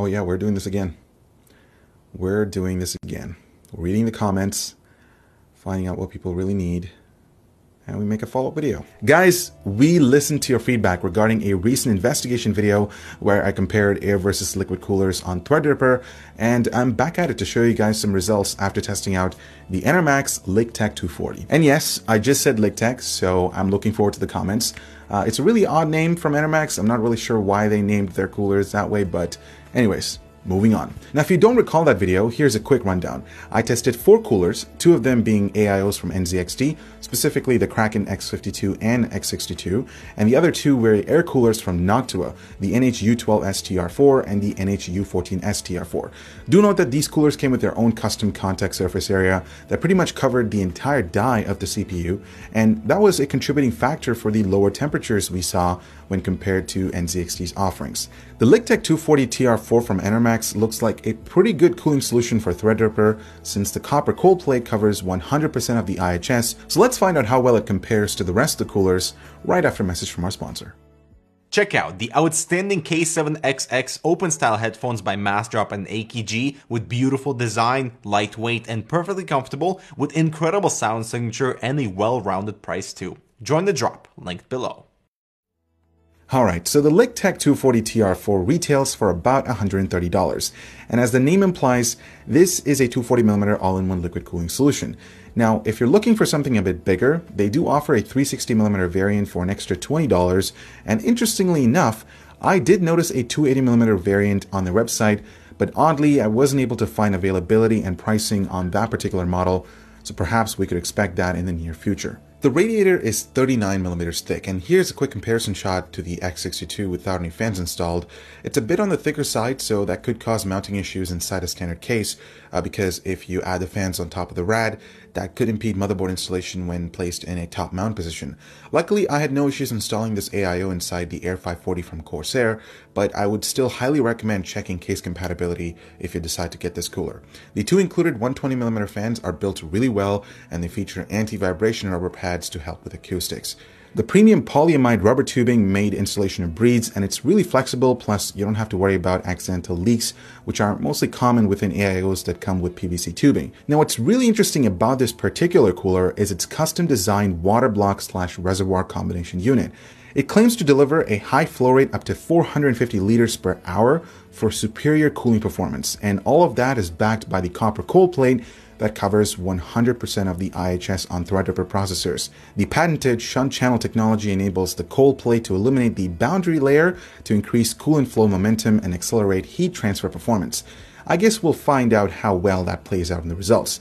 Oh yeah, we're doing this again. We're doing this again. Reading the comments, finding out what people really need, and we make a follow-up video. Guys, we listened to your feedback regarding a recent investigation video where I compared air versus liquid coolers on Threadripper, and I'm back at it to show you guys some results after testing out the Enermax Liqtech 240. And yes, I just said Liqtech, so I'm looking forward to the comments. Uh, it's a really odd name from Enermax. I'm not really sure why they named their coolers that way, but anyways, Moving on. Now, if you don't recall that video, here's a quick rundown. I tested four coolers, two of them being AIOs from NZXT, specifically the Kraken X52 and X62, and the other two were air coolers from Noctua, the NHU12STR4 and the NHU14STR4. Do note that these coolers came with their own custom contact surface area that pretty much covered the entire die of the CPU, and that was a contributing factor for the lower temperatures we saw when compared to NZXT's offerings. The Liqtech 240 TR4 from Enermax looks like a pretty good cooling solution for Threadripper since the copper cold plate covers 100% of the IHS, so let's find out how well it compares to the rest of the coolers right after a message from our sponsor. Check out the outstanding K7XX open style headphones by Massdrop and AKG with beautiful design, lightweight, and perfectly comfortable with incredible sound signature and a well rounded price too. Join the drop, linked below. Alright, so the Liqtech 240 TR4 retails for about $130. And as the name implies, this is a 240mm all-in-one liquid cooling solution. Now, if you're looking for something a bit bigger, they do offer a 360mm variant for an extra $20. And interestingly enough, I did notice a 280mm variant on their website, but oddly, I wasn't able to find availability and pricing on that particular model, so perhaps we could expect that in the near future. The radiator is 39 millimeters thick, and here's a quick comparison shot to the X62 without any fans installed. It's a bit on the thicker side, so that could cause mounting issues inside a standard case, uh, because if you add the fans on top of the rad, that could impede motherboard installation when placed in a top mount position. Luckily, I had no issues installing this AIO inside the Air 540 from Corsair, but I would still highly recommend checking case compatibility if you decide to get this cooler. The two included 120mm fans are built really well, and they feature anti-vibration rubber pads pads to help with acoustics. The premium polyamide rubber tubing made installation of breeds and it's really flexible plus you don't have to worry about accidental leaks which are mostly common within AIOs that come with PVC tubing. Now what's really interesting about this particular cooler is its custom designed water block slash reservoir combination unit. It claims to deliver a high flow rate up to 450 liters per hour for superior cooling performance and all of that is backed by the copper cold plate that covers 100% of the IHS on Threadripper processors. The patented shunt channel technology enables the cold plate to eliminate the boundary layer to increase coolant flow momentum and accelerate heat transfer performance. I guess we'll find out how well that plays out in the results.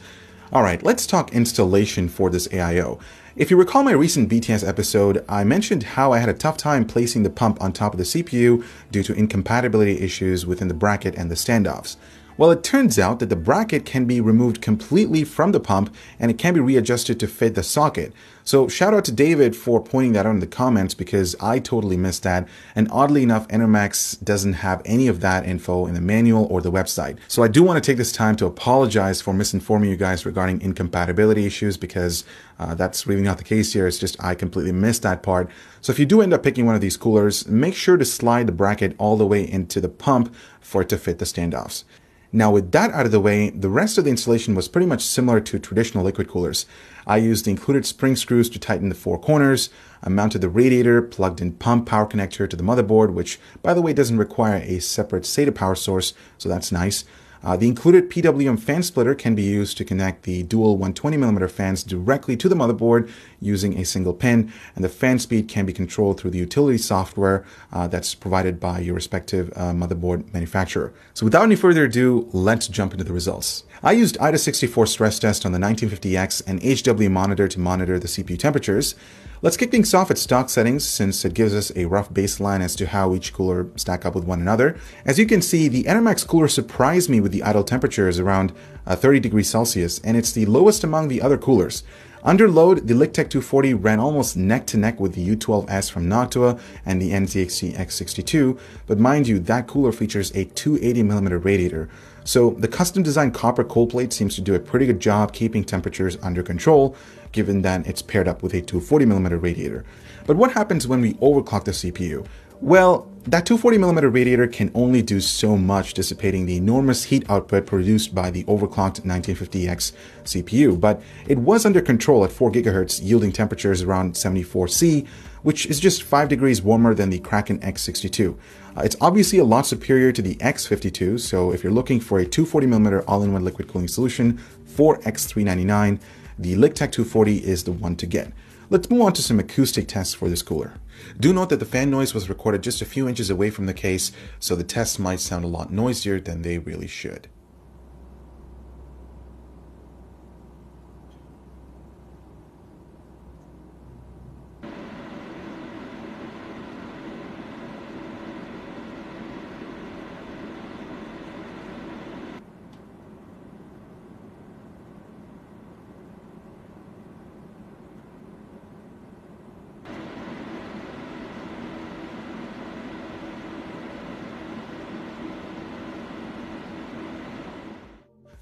Alright, let's talk installation for this AIO. If you recall my recent BTS episode, I mentioned how I had a tough time placing the pump on top of the CPU due to incompatibility issues within the bracket and the standoffs. Well, it turns out that the bracket can be removed completely from the pump and it can be readjusted to fit the socket. So shout out to David for pointing that out in the comments because I totally missed that. And oddly enough, Enermax doesn't have any of that info in the manual or the website. So I do want to take this time to apologize for misinforming you guys regarding incompatibility issues because uh, that's really not the case here. It's just I completely missed that part. So if you do end up picking one of these coolers, make sure to slide the bracket all the way into the pump for it to fit the standoffs. Now with that out of the way, the rest of the installation was pretty much similar to traditional liquid coolers. I used the included spring screws to tighten the four corners, I mounted the radiator, plugged in pump power connector to the motherboard, which by the way doesn't require a separate SATA power source, so that's nice. Uh, the included PWM fan splitter can be used to connect the dual 120mm fans directly to the motherboard using a single pin, and the fan speed can be controlled through the utility software uh, that's provided by your respective uh, motherboard manufacturer. So without any further ado, let's jump into the results. I used AIDA64 stress test on the 1950X and HW monitor to monitor the CPU temperatures. Let's kick things off at stock settings since it gives us a rough baseline as to how each cooler stack up with one another. As you can see, the Enermax cooler surprised me with the idle temperatures around uh, 30 degrees Celsius, and it's the lowest among the other coolers. Under load, the Liqtech 240 ran almost neck to neck with the U12S from Noctua and the NZXT X62, but mind you, that cooler features a 280mm radiator, so the custom designed copper cold plate seems to do a pretty good job keeping temperatures under control, given that it's paired up with a 240mm radiator. But what happens when we overclock the CPU? Well, that 240mm radiator can only do so much dissipating the enormous heat output produced by the overclocked 1950X CPU, but it was under control at 4 GHz, yielding temperatures around 74C, which is just 5 degrees warmer than the Kraken X62. Uh, it's obviously a lot superior to the X52, so if you're looking for a 240mm all-in-one liquid cooling solution for X399, the Liqtech 240 is the one to get. Let's move on to some acoustic tests for this cooler. Do note that the fan noise was recorded just a few inches away from the case, so the tests might sound a lot noisier than they really should.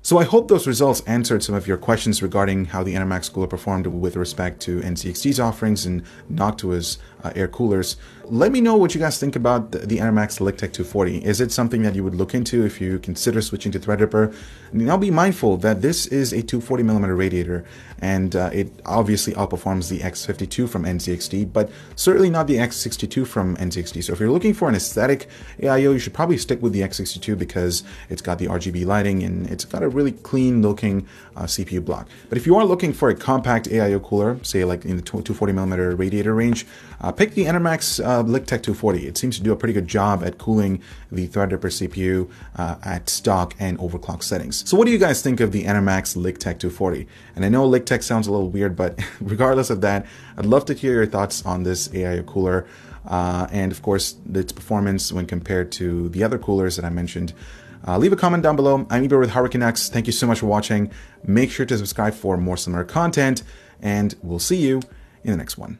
So I hope those results answered some of your questions regarding how the Enermax cooler performed with respect to NZXT's offerings and Noctua's uh, air coolers. Let me know what you guys think about the, the Enermax Liqtech 240. Is it something that you would look into if you consider switching to Threadripper? Now be mindful that this is a 240mm radiator and uh, it obviously outperforms the X52 from NZXT, but certainly not the X62 from NZXT. So if you're looking for an aesthetic AIO, you should probably stick with the X62 because it's got the RGB lighting and it's got a really clean looking uh, CPU block. But if you are looking for a compact AIO cooler, say like in the 240 millimeter radiator range, uh, pick the Enermax uh, Liqtech 240. It seems to do a pretty good job at cooling the Threadripper CPU uh, at stock and overclock settings. So what do you guys think of the Enermax Liqtech 240? And I know Liqtech sounds a little weird, but regardless of that, I'd love to hear your thoughts on this AIO cooler. Uh, and of course, its performance when compared to the other coolers that I mentioned. Uh, leave a comment down below. I'm Ibor with Hurricane X. Thank you so much for watching. Make sure to subscribe for more similar content, and we'll see you in the next one.